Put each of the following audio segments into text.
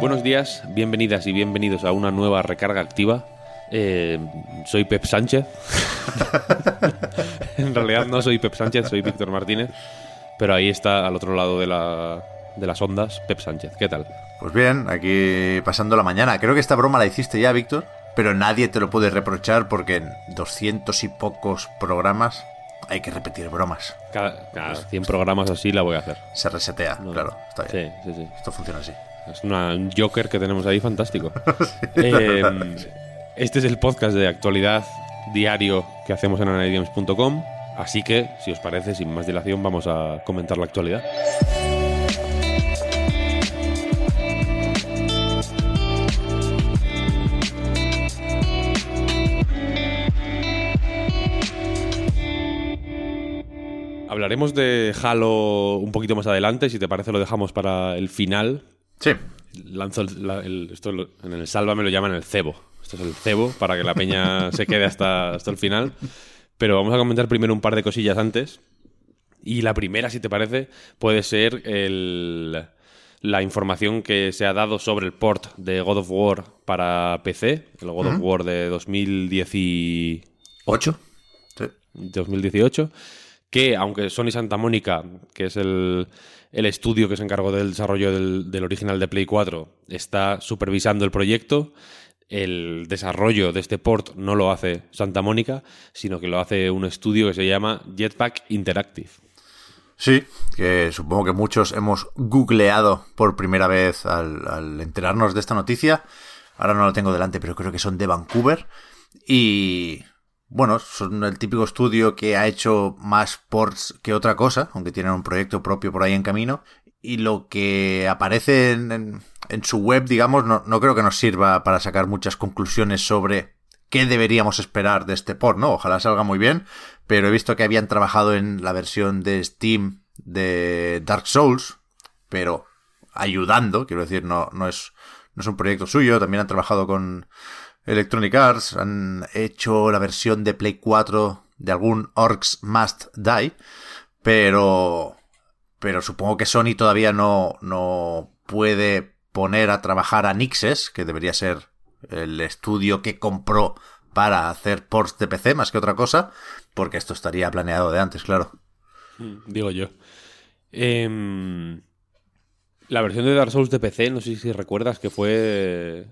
Buenos días, bienvenidas y bienvenidos a una nueva recarga activa. Eh, soy Pep Sánchez. en realidad no soy Pep Sánchez, soy Víctor Martínez. Pero ahí está, al otro lado de, la, de las ondas, Pep Sánchez. ¿Qué tal? Pues bien, aquí pasando la mañana. Creo que esta broma la hiciste ya, Víctor, pero nadie te lo puede reprochar porque en doscientos y pocos programas hay que repetir bromas. Cada, cada 100 programas así la voy a hacer. Se resetea, No. claro, está bien. Sí, sí, sí. Esto funciona así. Es un Joker que tenemos ahí fantástico. Eh, este es el podcast de actualidad diario que hacemos en anadigames.com. Así que, si os parece, sin más dilación, vamos a comentar la actualidad. Hablaremos de Halo un poquito más adelante. Si te parece, lo dejamos para el final, Sí, lanzo el, la- el- esto en el Salva me lo llaman el cebo. Esto es el cebo para que la peña se quede hasta, hasta el final. Pero vamos a comentar primero un par de cosillas antes. Y la primera, si te parece, puede ser el- la información que se ha dado sobre el port de God of War para PC, el God of War de 2018. ocho. Sí. 2018, que aunque Sony Santa Mónica, que es el, el estudio que se encargó del desarrollo del, original de Play 4, está supervisando el proyecto, el desarrollo de este port no lo hace Santa Mónica, sino que lo hace un estudio que se llama Jetpack Interactive. Sí, que supongo que muchos hemos googleado por primera vez al, al enterarnos de esta noticia. Ahora no lo tengo delante, pero creo que son de Vancouver. Y bueno, son el típico estudio que ha hecho más ports que otra cosa, aunque tienen un proyecto propio por ahí en camino. Y lo que aparece en, su web, digamos, no, creo que nos sirva para sacar muchas conclusiones sobre qué deberíamos esperar de este port, ¿no? Ojalá salga muy bien, pero he visto que habían trabajado en la versión de Steam de Dark Souls, pero ayudando, quiero decir, no es un proyecto suyo, también han trabajado con Electronic Arts, han hecho la versión de Play 4 de algún Orcs Must Die, pero, pero supongo que Sony todavía no, no puede poner a trabajar a Nixes, que debería ser el estudio que compró para hacer ports de PC más que otra cosa, porque esto estaría planeado de antes, claro. Digo yo. Em, la versión de Dark Souls de PC, no sé si recuerdas que fue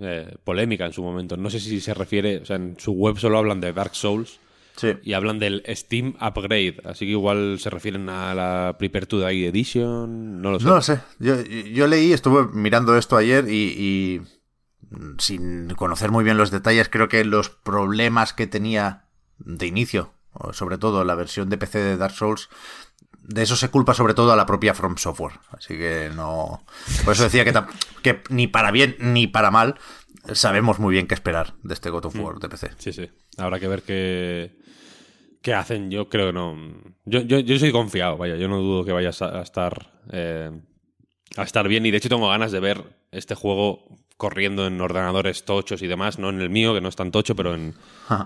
eh, polémica en su momento. No sé si se refiere, o sea, en su web solo hablan de Dark Souls Sí. y hablan del Steam Upgrade, así que igual se refieren a la Prepare to Die Edition, no lo sé. No lo sé. Yo, yo leí, estuve mirando esto ayer y, y, sin conocer muy bien los detalles, creo que los problemas que tenía de inicio, sobre todo la versión de PC de Dark Souls, de eso se culpa sobre todo a la propia From Software. Así que no. Por eso decía que, ni para bien ni para mal sabemos muy bien qué esperar de este God of War de PC. Sí, sí. Habrá que ver qué, qué hacen. Yo creo que no. Yo, yo, yo soy confiado, vaya. Yo no dudo que vayas a, estar eh, a estar bien. Y de hecho tengo ganas de ver este juego corriendo en ordenadores tochos y demás. No en el mío, que no es tan tocho, pero en,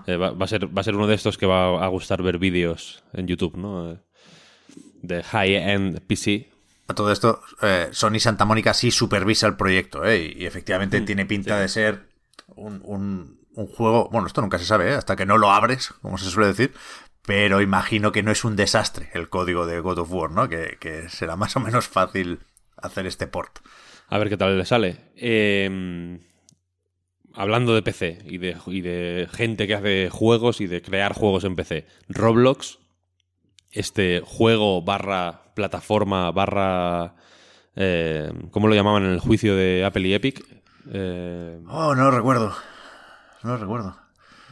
eh, va, va a ser, va a ser uno de estos que va a gustar ver vídeos en YouTube, ¿no? De high-end PC. A todo esto, eh, Sony Santa Mónica sí supervisa el proyecto, ¿eh? Y efectivamente tiene pinta de ser un, un- un juego. Bueno, esto nunca se sabe, ¿eh? Hasta que no lo abres, como se suele decir. Pero imagino que no es un desastre el código de God of War, ¿no? Que, que será más o menos fácil hacer este port. A ver qué tal le sale. Eh, hablando de PC y de, y de gente que hace juegos y de crear juegos en PC. Roblox, este juego barra plataforma barra... eh, ¿Cómo lo llamaban en el juicio de Apple y Epic? Eh, Oh, no lo recuerdo. No lo recuerdo.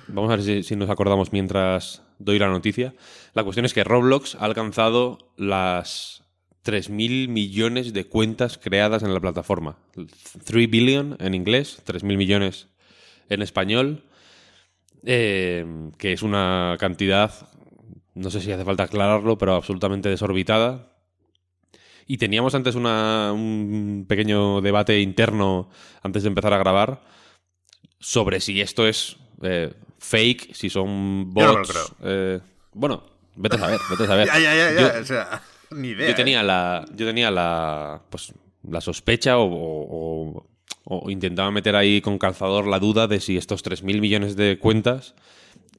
vamos a ver si, si nos acordamos mientras doy la noticia. La cuestión es que Roblox ha alcanzado las 3.000 millones de cuentas creadas en la plataforma. 3 billion en inglés, 3.000 millones en español, eh, que es una cantidad, no sé si hace falta aclararlo, pero absolutamente desorbitada. Y teníamos antes una, un pequeño debate interno antes de empezar a grabar sobre si esto es eh, fake, si son bots. Yo no me lo creo. eh, bueno, vete a saber, vete a saber. Ya, ya, ya, ya. Yo- o sea, ni idea. yo tenía ¿eh? la yo tenía la pues la sospecha o, o- o intentaba meter ahí con calzador la duda de si estos 3.000 millones de cuentas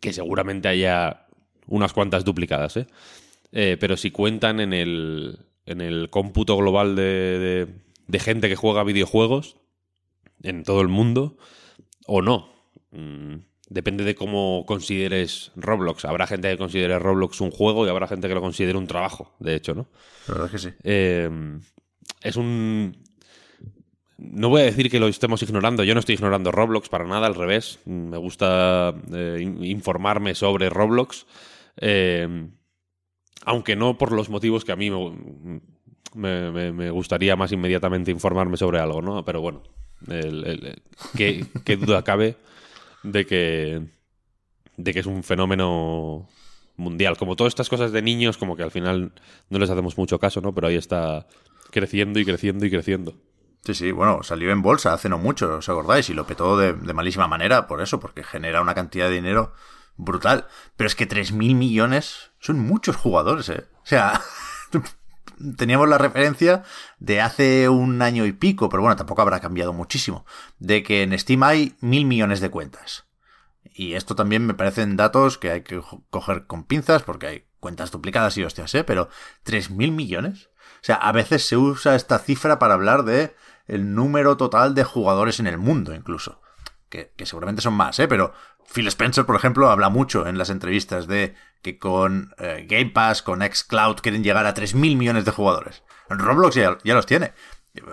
que seguramente haya unas cuantas duplicadas ¿eh? Eh, pero si cuentan en el en el cómputo global de, de- de gente que juega videojuegos en todo el mundo o no Mm, depende de cómo consideres Roblox habrá gente que considere Roblox un juego y habrá gente que lo considere un trabajo de hecho no La verdad es que sí. eh, es un. No voy a decir que lo estemos ignorando. Yo no estoy ignorando Roblox para nada, al revés. Me gusta eh, in- informarme sobre Roblox. Eh, aunque no por los motivos que a mí me, gustaría más inmediatamente informarme sobre algo, ¿no? Pero bueno, el- ¿qué, duda cabe de que, de que es un fenómeno mundial. Como todas estas cosas de niños, como que al final no les hacemos mucho caso, ¿no? Pero ahí está creciendo y creciendo y creciendo. Sí, sí, bueno, salió en bolsa hace no mucho, ¿os acordáis? Y lo petó de malísima manera por eso, porque genera una cantidad de dinero brutal. Pero es que 3.000 millones son muchos jugadores, ¿eh? O sea, teníamos la referencia de hace un año y pico, pero bueno, tampoco habrá cambiado muchísimo, de que en Steam hay mil millones de cuentas. Y esto también me parecen datos que hay que coger con pinzas porque hay cuentas duplicadas y hostias, ¿eh? Pero ¿3.000 millones? O sea, a veces se usa esta cifra para hablar de el número total de jugadores en el mundo, incluso. Que, seguramente son más, ¿eh? Pero Phil Spencer, por ejemplo, habla mucho en las entrevistas de que con eh, Game Pass, con Xcloud, quieren llegar a 3.000 millones de jugadores. Roblox ya, ya los tiene.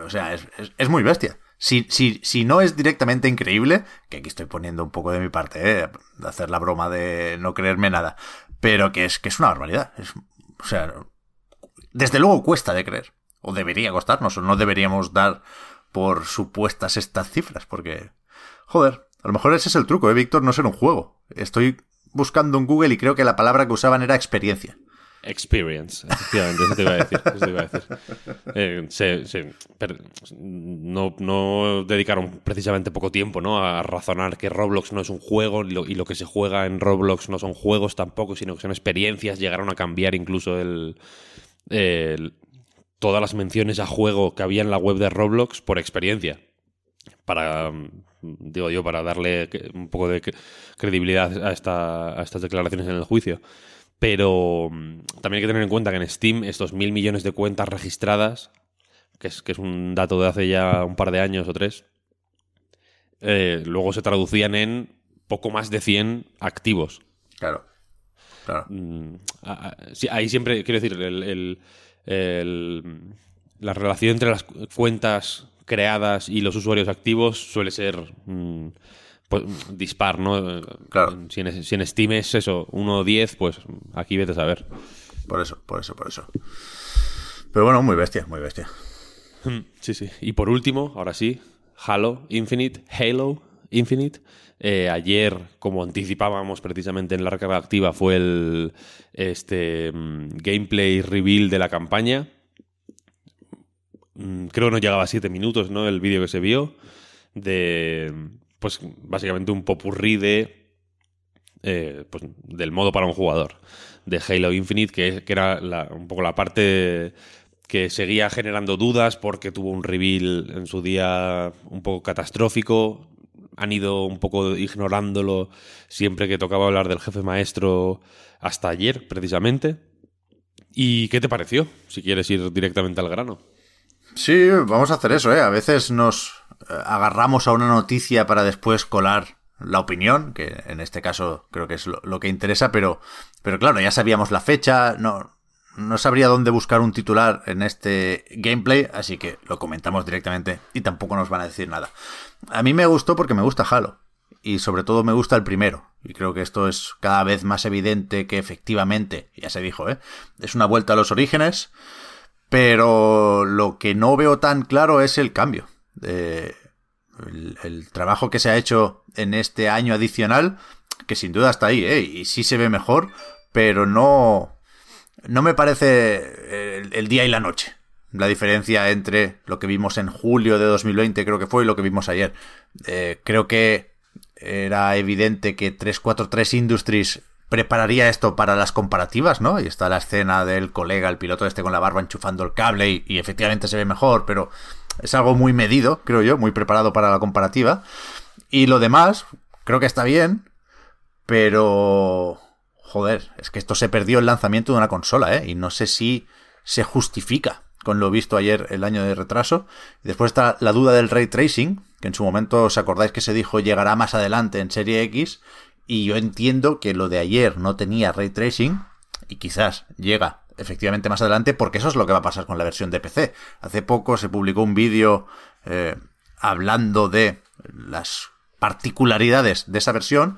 O sea, es, es- es muy bestia. Si, si, si no es directamente increíble, que aquí estoy poniendo un poco de mi parte, ¿eh? de hacer la broma de no creerme nada, pero que es, que es una barbaridad. Es, o sea, desde luego cuesta de creer. O debería costarnos, o no deberíamos dar por supuestas estas cifras, porque... Joder, a lo mejor ese es el truco, ¿eh, Víctor? No ser un juego. Estoy buscando en Google y creo que la palabra que usaban era experiencia. Experience, efectivamente, eso te iba a decir. Eh, no, dedicaron precisamente poco tiempo ¿no? a razonar que Roblox no es un juego y lo, que se juega en Roblox no son juegos tampoco, sino que son experiencias. Llegaron a cambiar incluso el, todas las menciones a juego que había en la web de Roblox por experiencia. Para, digo yo, para darle un poco de cre- credibilidad a, esta- a estas declaraciones en el juicio. Pero mm, también hay que tener en cuenta que en Steam estos mil millones de cuentas registradas, que es, que es un dato de hace ya un par de años o tres, eh, luego se traducían en poco más de 100 activos. Claro. Claro. Mm, a- a- sí, ahí siempre, quiero decir, el- el- el- la relación entre las cu- cuentas creadas y los usuarios activos suele ser mm, pues, dispar, ¿no? Claro. Si en, si en Steam es eso, 1 o 10, pues aquí vete a saber. Por eso, por eso, por eso. Pero bueno, muy bestia, muy bestia. Sí, sí. Y por último, ahora sí, Halo Infinite, Halo Infinite. Eh, ayer, como anticipábamos precisamente en la recarga activa, fue el este mm, gameplay reveal de la campaña. Mm, Creo que no llegaba a 7 minutos, ¿no? El vídeo que se vio. De. Pues básicamente un popurrí de. eh, pues, del modo para un jugador. De Halo Infinite, que, que era la- un poco la parte que seguía generando dudas porque tuvo un reveal en su día un poco catastrófico. Han ido un poco ignorándolo siempre que tocaba hablar del jefe maestro hasta ayer, precisamente. ¿Y qué te pareció? Si quieres ir directamente al grano. Sí, vamos a hacer eso, ¿eh? A veces nos eh, agarramos a una noticia para después colar la opinión, que en este caso creo que es lo, que interesa, pero, pero claro, ya sabíamos la fecha, no, no sabría dónde buscar un titular en este gameplay, así que lo comentamos directamente y tampoco nos van a decir nada. A mí me gustó porque me gusta Halo. y sobre todo me gusta el primero. Y creo que esto es cada vez más evidente que efectivamente, ya se dijo, ¿eh? es una vuelta a los orígenes, pero lo que no veo tan claro es el cambio. el, el, trabajo que se ha hecho en este año adicional, que sin duda está ahí, ¿eh? y sí se ve mejor, pero no, no me parece el, el día y la noche la diferencia entre lo que vimos en julio de 2020, creo que fue, y lo que vimos ayer. Eh, creo que era evidente que 343 Industries prepararía esto para las comparativas, ¿no? Y está la escena del colega, el piloto este con la barba enchufando el cable y, y, efectivamente se ve mejor, pero es algo muy medido, creo yo, muy preparado para la comparativa. Y lo demás, creo que está bien, pero... Joder, es que esto se perdió el lanzamiento de una consola, ¿eh? Y no sé si se justifica con lo visto ayer el año de retraso. Después está la duda del ray tracing, que en su momento os acordáis que se dijo llegará más adelante en Serie X. Y yo entiendo que lo de ayer no tenía ray tracing y quizás llega efectivamente más adelante porque eso es lo que va a pasar con la versión de PC. Hace poco se publicó un vídeo eh, hablando de las particularidades de esa versión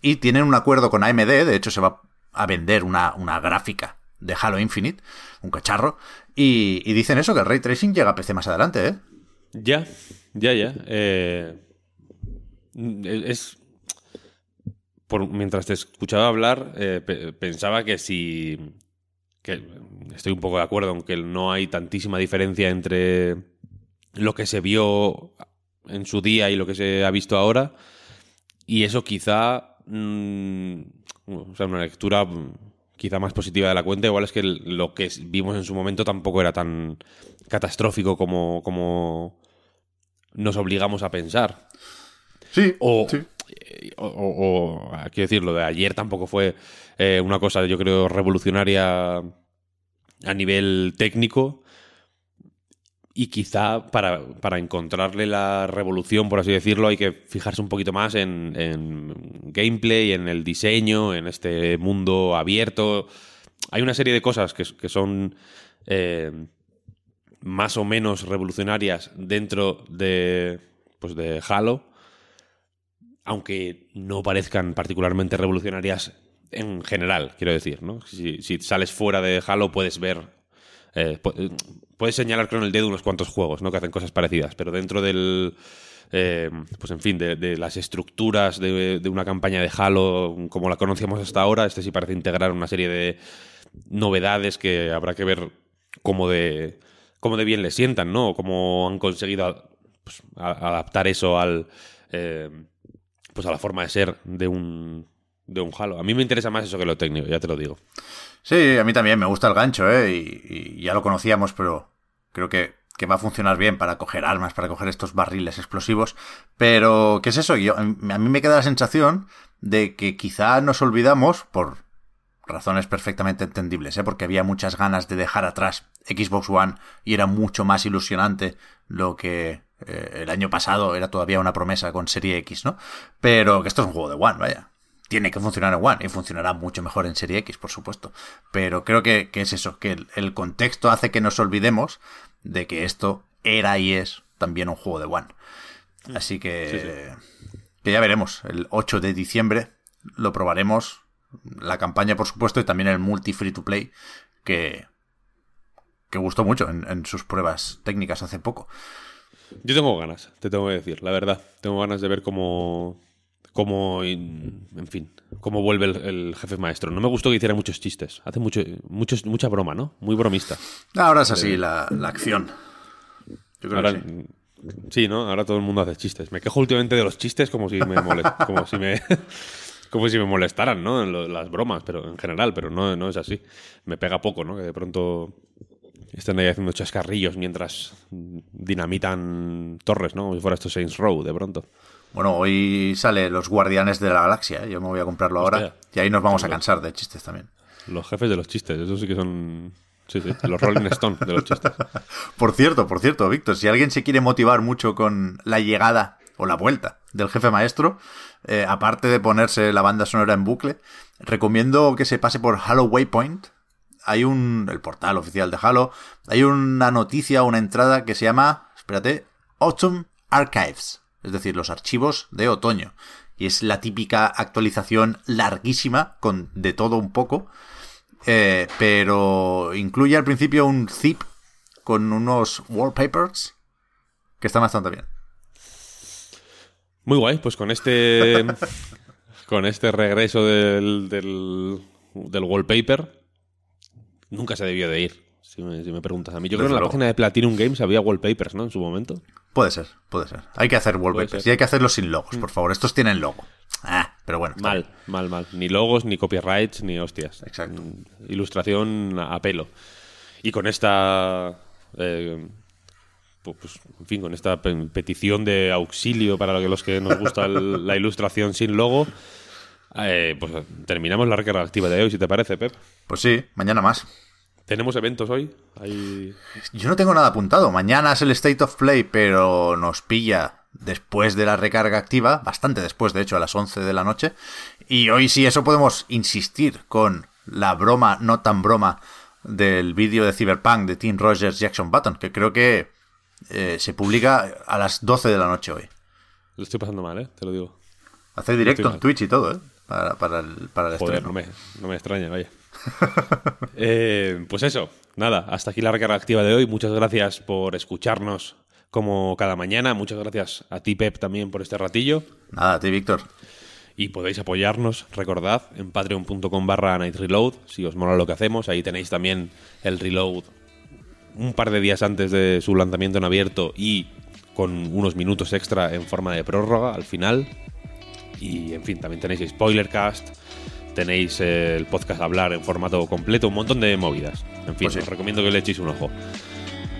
y tienen un acuerdo con AMD, de hecho se va a vender una, una gráfica de Halo Infinite, un cacharro, y, dicen eso, que el ray tracing llega a PC más adelante, ¿eh? Ya, ya, ya. Eh, es. Por, mientras te escuchaba hablar, eh, pe pensaba que si. Que estoy un poco de acuerdo en que no hay tantísima diferencia entre lo que se vio en su día y lo que se ha visto ahora. Y eso quizá. Mmm, o sea, una lectura quizá más positiva de la cuenta, igual es que lo que vimos en su momento tampoco era tan catastrófico como, como nos obligamos a pensar. Sí. O, sí. O, quiero decir, lo de ayer tampoco fue eh, una cosa, yo creo, revolucionaria a nivel técnico. Y quizá para, para, encontrarle la revolución, por así decirlo, hay que fijarse un poquito más en, en, gameplay, en el diseño, en este mundo abierto. Hay una serie de cosas que, que son eh, más o menos revolucionarias dentro de, pues de Halo, aunque no parezcan particularmente revolucionarias en general, quiero decir. ¿no? Si, sales fuera de Halo puedes ver eh, puedes señalar con el dedo unos cuantos juegos, ¿no? Que hacen cosas parecidas, pero dentro del. Eh, pues en fin, de, de las estructuras de, de, una campaña de Halo como la conocíamos hasta ahora, este sí parece integrar una serie de novedades que habrá que ver cómo de, cómo de bien le sientan, ¿no? O cómo han conseguido pues, adaptar eso al. Eh, pues a la forma de ser de un, de un Halo. A mí me interesa más eso que lo técnico, ya te lo digo. Sí, a mí también me gusta el gancho, ¿eh? Y, ya lo conocíamos, pero creo que, que, va a funcionar bien para coger armas, para coger estos barriles explosivos. Pero, ¿qué es eso? Yo, a mí me queda la sensación de que quizá nos olvidamos, por razones perfectamente entendibles, ¿eh? porque había muchas ganas de dejar atrás Xbox One y era mucho más ilusionante lo que eh, el año pasado era todavía una promesa con Serie X, ¿no? Pero que esto es un juego de One, vaya tiene que funcionar en One y funcionará mucho mejor en Serie X, por supuesto. Pero creo que, que es eso, que el, el, contexto hace que nos olvidemos de que esto era y es también un juego de One. Así que, sí, sí. que ya veremos. El 8 de diciembre lo probaremos. La campaña, por supuesto, y también el multi free to play, que, que gustó mucho en, en sus pruebas técnicas hace poco. Yo tengo ganas, te tengo que decir, la verdad. Tengo ganas de ver cómo, como, en fin, cómo vuelve el, el, jefe maestro. No me gustó que hiciera muchos chistes. Hace mucho, muchos, mucha broma, ¿no? Muy bromista. Ahora es así eh, la, la, acción. Yo creo ahora, que sí. sí. ¿no? Ahora todo el mundo hace chistes. Me quejo últimamente de los chistes como si me molest, como si me como si me molestaran, ¿no? Las bromas, pero en general, pero no, no es así. Me pega poco, ¿no? Que de pronto estén ahí haciendo chascarrillos mientras dinamitan torres, ¿no? Como si fuera esto Saints Row, de pronto. Bueno, hoy sale Los Guardianes de la Galaxia. ¿eh? Yo me voy a comprarlo ahora. Y ahí nos vamos a cansar de chistes también. Los jefes de los chistes, eso sí que son. Sí, sí, los Rolling Stone de los chistes. por cierto, por cierto, Víctor, si alguien se quiere motivar mucho con la llegada o la vuelta del jefe maestro, eh, aparte de ponerse la banda sonora en bucle, recomiendo que se pase por Halo Waypoint. Hay un. el portal oficial de Halo. Hay una noticia, una entrada que se llama. Espérate. Autumn Archives es decir, los archivos de otoño. y es la típica actualización larguísima con de todo un poco, eh, pero incluye al principio un zip con unos wallpapers que están bastante bien. Muy guay, pues con este con este regreso del, del, del wallpaper nunca se debió de ir. Si me, si me preguntas a mí. Yo creo que en la página de Platinum Games había wallpapers, ¿no? En su momento. Puede ser, puede ser. Hay que hacer wallpapers y hay que hacerlos sin logos, por favor. Estos tienen logo. Ah, pero bueno. Mal, bien. mal, mal. Ni logos, ni copyrights, ni hostias. Exacto. Ilustración a pelo. Y con esta. Eh, pues, en fin, con esta petición de auxilio para los que nos gusta el, la ilustración sin logo, eh, pues terminamos la recarga activa de hoy, si te parece, Pep. Pues sí, mañana más. ¿Tenemos eventos hoy? Hay... Yo no tengo nada apuntado. Mañana es el State of Play, pero nos pilla después de la recarga activa, bastante después, de hecho, a las 11 de la noche. Y hoy sí, eso podemos insistir con la broma, no tan broma, del vídeo de Cyberpunk de Team Rogers Jackson Button, que creo que eh, se publica a las 12 de la noche hoy. Lo estoy pasando mal, ¿eh? Te lo digo. Hace directo en Twitch y todo, ¿eh? Para, para el, para el Joder, estreno. no me, no me extraña, vaya. eh, pues eso, nada, hasta aquí la recarga activa de hoy. Muchas gracias por escucharnos como cada mañana. Muchas gracias a ti, Pep, también por este ratillo. Nada, a ti, Víctor. Y podéis apoyarnos, recordad, en patreon.com barra Night Reload, si os mola lo que hacemos. Ahí tenéis también el reload un par de días antes de su lanzamiento en abierto y con unos minutos extra en forma de prórroga al final. Y en fin, también tenéis Spoilercast, tenéis el podcast Hablar en formato completo, un montón de movidas. En fin, Pues sí. os recomiendo que le echéis un ojo.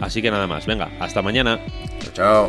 Así que nada más, venga, hasta mañana. Chao.